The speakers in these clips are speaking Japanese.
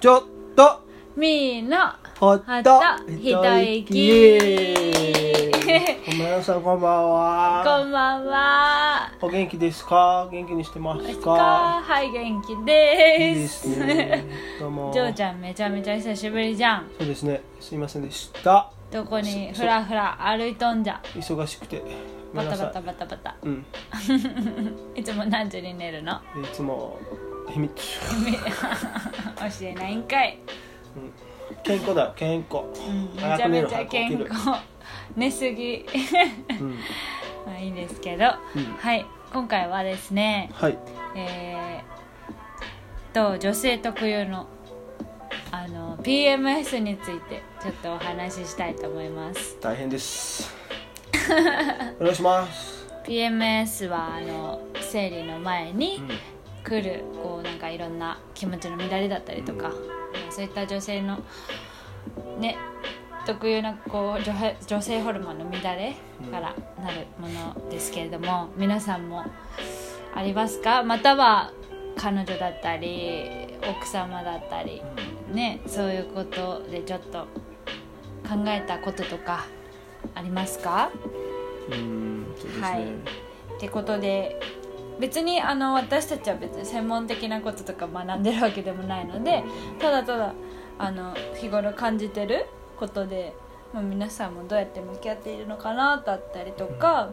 ちょっと。みーのほっとと一息こんばんはさんこんばんは。こんばんは。お元気ですか？元気にしてますですかかはい元気いいでですすね。どうも。ジョーちゃんめちゃめちゃ久しぶりじゃん。そうですね。すいませんでした。どこにそふらふら歩いとんじゃ？忙しくて。バタバタバタバタ。うん。いつも何時に寝るの？いつも秘密 教えないんかい、健康だ。よ健康。うん、めちゃめちゃ健康。寝すぎ。うん。まあいいんですけど、うん。はい。今回はですねはい。えー、と女性特有のあの PMS についてちょっとお話ししたいと思います。大変です。お願いします。PMS はあの生理の前にうん来るこうなんかいろんな気持ちの乱れだったりとか、そういった女性のね特有なこう女性女性ホルモンの乱れからなるものですけれども、皆さんもありますか？または彼女だったり奥様だったりねそういうことでちょっと考えたこととかありますか？うんね、はい。ってことで別にあの私たちは別に専門的なこととか学んでるわけでもないのでただただあの日頃感じてることで、まあ、皆さんもどうやって向き合っているのかなだったりとか、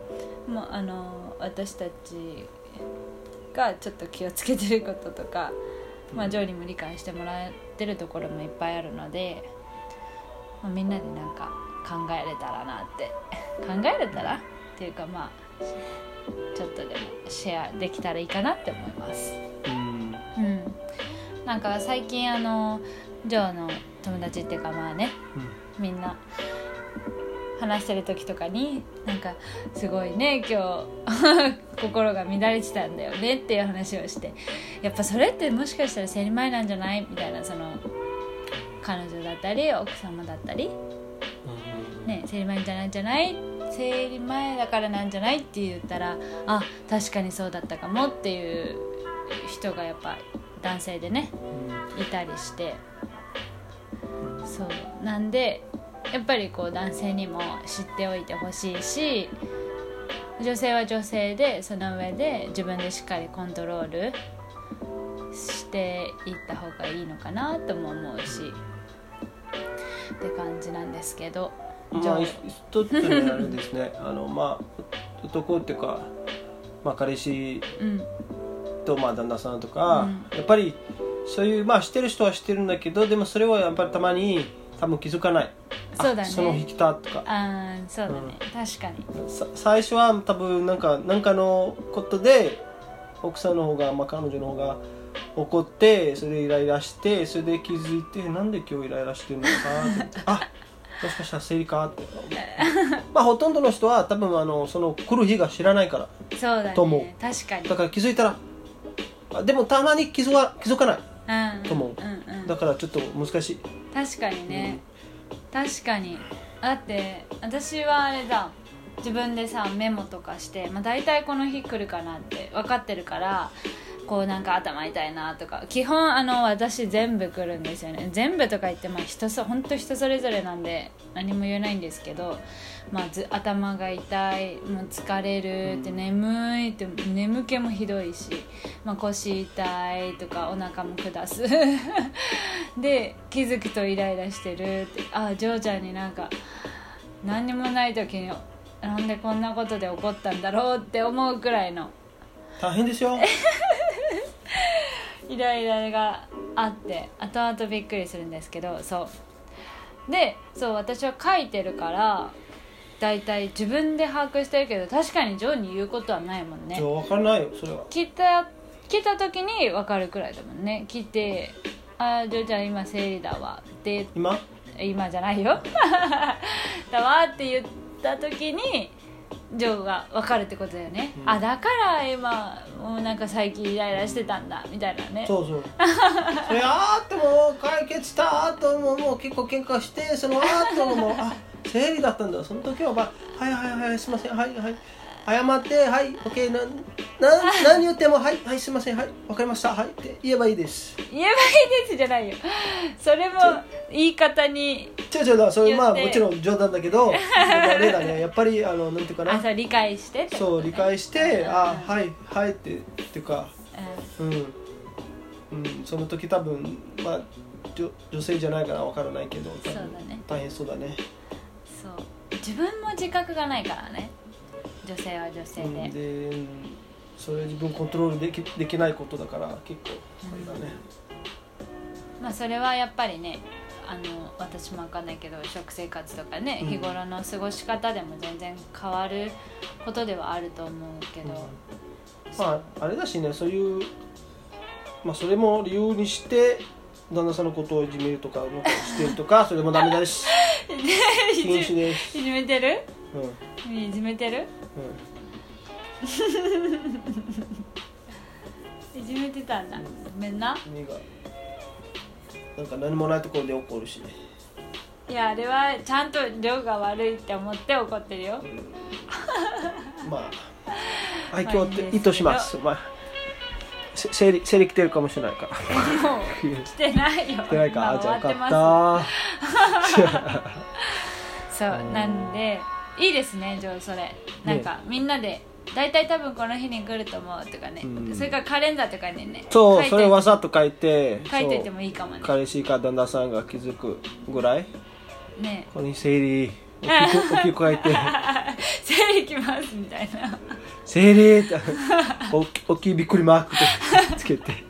まあ、あの私たちがちょっと気をつけてることとか、まあ、ジョーにも理解してもらえてるところもいっぱいあるので、まあ、みんなでなんか考えれたらなって。考えれたら？っていうかまあちょっとでもシェアできたらいいかなって思います。うん。うん。なんか最近あのジョーの友達っていうかまあねみんな話してる時とかになんかすごいね今日 心が乱れてたんだよねっていう話をしてやっぱそれってもしかしたら生理前なんじゃない？みたいなその彼女だったり奥様だったりうんね、生理前じゃないんじゃない？生理前だからなんじゃない？って言ったらあ確かにそうだったかもっていう人がやっぱ男性でねいたりして。そう。なんでやっぱりこう男性にも知っておいてほしいし女性は女性でその上で自分でしっかりコントロールしていった方がいいのかなとも思うし。って感じなんですけど。まあ一つにあれですね。あのまあ男っていうか、まあ、彼氏うん。とまあ旦那さんとか、うやっぱりそういうまあ知ってる人は知ってるんだけどでもそれはやっぱりたまに多分気づかない。そうだね。あその日来たとか。あーそうだね、確かに。さ最初は多分なんかなんかのことで奥さんの方が、まあ、彼女の方が怒ってそれでイライラしてそれで気づいてなんで今日イライラしてるのか あもしかしたら生理かって。まあほとんどの人は多分あのその来る日が知らないから。そうだと思う。ね確かに。だから気づいたらあでもたまに気づか気づかない。うん。と思う。うんうん。だからちょっと難しい。確かにね、確かに。だって私はあれだ。自分でさメモとかして、まあ、大体この日来るかなって分かってるからこうなんか頭痛いなとか基本あの私全部来るんですよね。全部とか言ってまあ人そ本当人それぞれなんで何も言えないんですけど、まあ、ず頭が痛いもう疲れるって眠いって眠気もひどいし、まあ、腰痛いとかお腹も下す。で気づくとイライラしてるって。あジョーちゃんになんか何にもない時になんでこんなことで怒ったんだろうって思うくらいの。大変ですよ イライラがあって後々びっくりするんですけどそう。でそう私は書いてるから大体自分で把握してるけど確かにジョーに言うことはないもんね。分からないよそれは。来た来た時に分かるくらいだもんね。来て「あージョーちゃん今生理だわ」って今今じゃないよ だわって言った時にジョーが分かるってことだよね、うん。あだから今もうなんか最近イライラしてたんだみたいなね。そうそう。それあーってもう解決した後ももう結構喧嘩してその後もあ生理だったんだ。その時はまあはいはいはいすいませんはいはい謝って「はい OK なな 何言っても「はいはいすいませんはいわかりましたはい」って言えばいいです。言えばいいですじゃないよ。それも言い方に違う違うだそれまあもちろん冗談だけどあれだねやっぱりあのなんていうかな。あそう理解してってことそう理解してうん。あはいはいってっていうかうん、うん、その時多分まあ女女性じゃないからわからないけど多分そうだね。大変そうだね。そう。自分も自覚がないからね。女性は女性うんで、でうんそれ自分コントロールできできないことだから結構あれだね、まあそれはやっぱりねあの私も分かんないけど食生活とかね、うん。日頃の過ごし方でも全然変わることではあると思うけど、まああれだしねそういうまあそれも理由にして旦那さんのことをいじめるとかしてるとか それもダメだし。いじめてる？うん。うんいじめてる？いじめてたんだ。ごめんななんか何もないところで怒るしね。いやあれはちゃんと量が悪いって思って怒ってるよ。まあ 愛まあ嬌って意図します。まあせ生理生理来てるかもしれないから。もう来てないよ。来てないか？今あじゃあよかった。そううんなんでいいですねジョーそれ。なんか、みんなで大体多分この日に来ると思うとかね、うん。それからカレンダーとかにねそう書いて。それわざと書いて書いていてもいいかもね。彼氏か旦那さんが気づくぐらい？ね。ここに生理大きく大きく書いて。生理来ますみたいな。生理って大き大きいびっくりマーク つけて。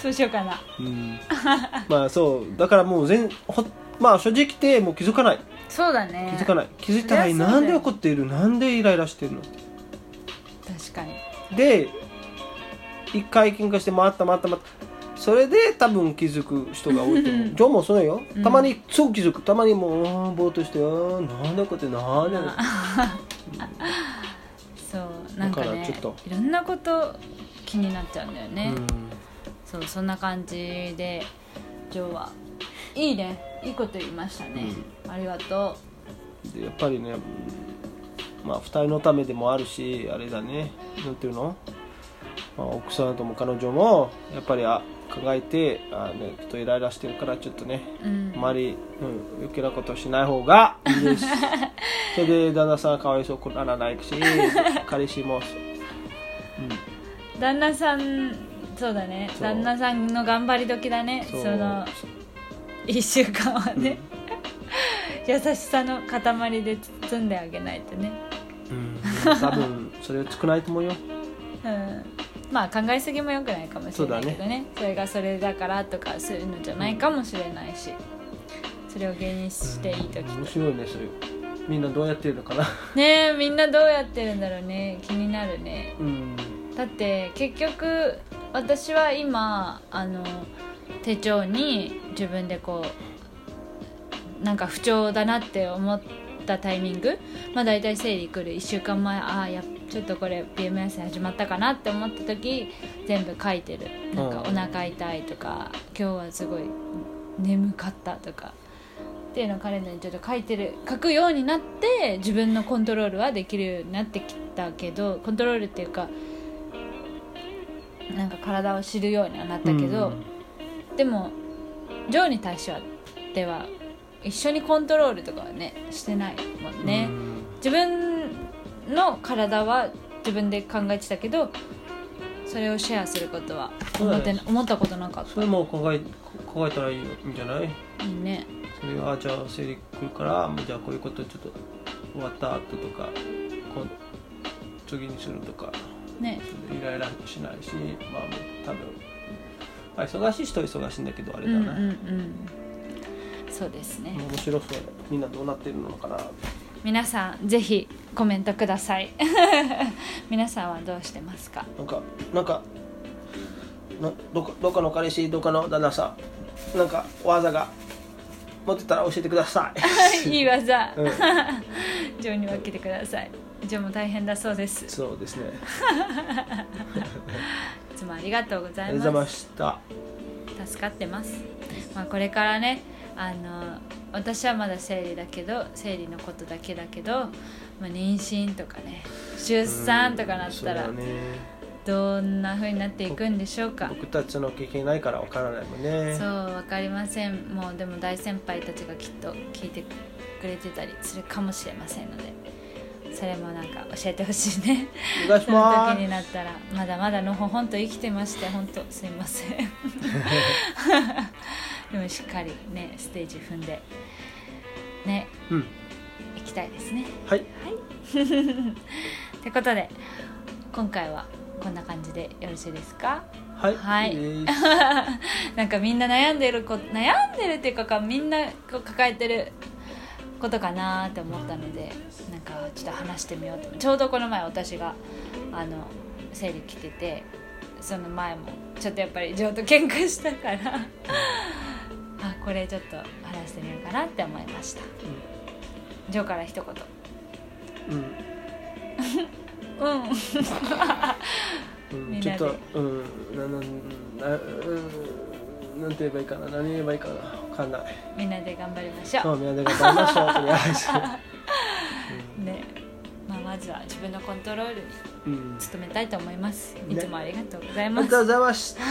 そうしようかな。うん。まあそう。だからもう全ほまあ正直言ってもう気づかないそうだね。気づかない。気づいたらそりゃそうだよ。なんで怒っている？なんでイライラしてるの？確かに。で一回喧嘩して回った回った回った。それで多分気づく人が多いと思う。ジョーもそうよ。たまにすぐ気づく。たまにもうあーぼーっとしてあーなんで怒ってなんで そうなんかだからねちょっと。いろんなこと気になっちゃうんだよね、うん。そうそんな感じでジョーはいいね。いいこと言いましたね、ありがとでやっぱりねうんまあ二人のためでもあるしあれだね。なんていうの、まあ、奥さんとも彼女もやっぱりあ考えてあ、ね、ちょっとイライラしてるからちょっとねう、うん。あまり、うん、余計なことしない方がいいです。それで旦那さんかわいそうくならないし 彼氏も、旦那さんそうだね。旦那さんの頑張り時だね。その1週間はね、優しさの塊で包んであげないとね。うん、多分それは少ないと思うよ。うん。まあ考えすぎもよくないかもしれないけどね。それがそれだからとかそういうのじゃないかもしれないし。それを原因にしていい時面白いねそういうみんなどうやってるのかな。ねえみんなどうやってるんだろうね。気になるね。うん。だって結局私は今あの手帳に自分でこうなんか不調だなって思ったタイミング？まあ大体生理来る。1週間前ああやちょっとこれ PMS 始まったかなって思った時全部書いてる。なんかおうん。腹痛いとか今日はすごい眠かったとか。っていうのをカレンダーにちょっと書いてる書くようになって自分のコントロールはできるようになってきたけどコントロールっていうかなんか体を知るようにはなったけど、でもジョーに対してはでは一緒にコントロールとかはねしてないもんね、自分の体は自分で考えてたけどそれをシェアすることは思ってな思ったことなかっそれも考え考えたらいいんじゃない？たいいね。それはじゃあ生理来るからじゃあこういうことちょっと終わった後とか今度次にするとかね。イライラしないしまあ多分、まあ、忙しい人は忙しいんだけどあれだな、うんうんうん。そうですね。面白そう。みんなどうなってるのかな。皆さんぜひコメントください。皆さんはどうしてますか？なんかなんかなどこどこの彼氏どこの旦那さん？なんか技が持ってたら教えてください。いい技、うん。ジョーに分けてください。ジョーも大変だそうです。いそうですね つもありがとうございありがとうございまました。す助かってます、まあ、これからねあの私はまだ生理だけど生理のことだけだけど、まあ、妊娠とかね出産とかなったらどんな風になっていくんでしょうか。僕たちの経験ないからわからないもんね。そう分かりません。もうでも大先輩たちがきっと聞いてくれてたりするかもしれませんのでそれもなんか教えてほしいね。お願いしそのます時になったらまだまだのほほんと生きてまして本当すいません。でもしっかりねステージ踏んでねうん。行きたいですね。はい。ってことで今回はこんな感じでよろしいですか？はい。はい。なんかみんな悩んでるこ悩んでるっていうかかみんなこう抱えてることかなって思ったのでなんかちょっと話してみようと。ちょうどこの前私があの生理来ててその前もちょっとやっぱりジョーと喧嘩したから あこれちょっと話してみようかなって思いました。ジョーから一うん。言 うん。うん。みんちょっとうん。なななうんなんて言えばいいかな？何言えばいいかな？わかんない。みんなで頑張りましょそうみんなで頑張りましょう。とりあえず。うね。まあ、まずは自分のコントロールにうん。努めたいと思います。いねつもありがとうございあります、がとうございました。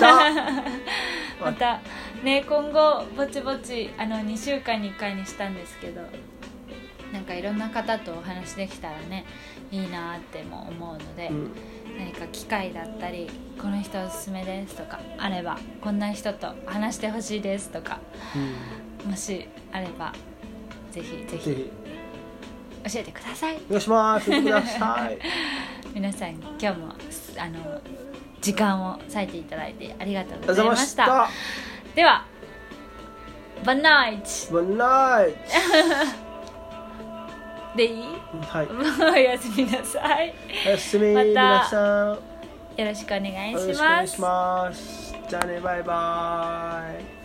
またね今後ぼちぼちあの2週間に1回にしたんですけどなんかいろんな方とお話できたらねいいなっても思うので、うん。何か機会だったりこの人おすすめですとかあればこんな人と話してほしいですとかうん。もしあればぜひぜぜひ。ひ教えてください。お願いします。見てください。皆さん今日もあの時間を割いていただいてありがとうございまししたたではバンナイトボンナイでいい？トはい。おやすみなさい。おやすみまた皆さんよろしくお願いよろしくおします願いします。じゃあねバイバイ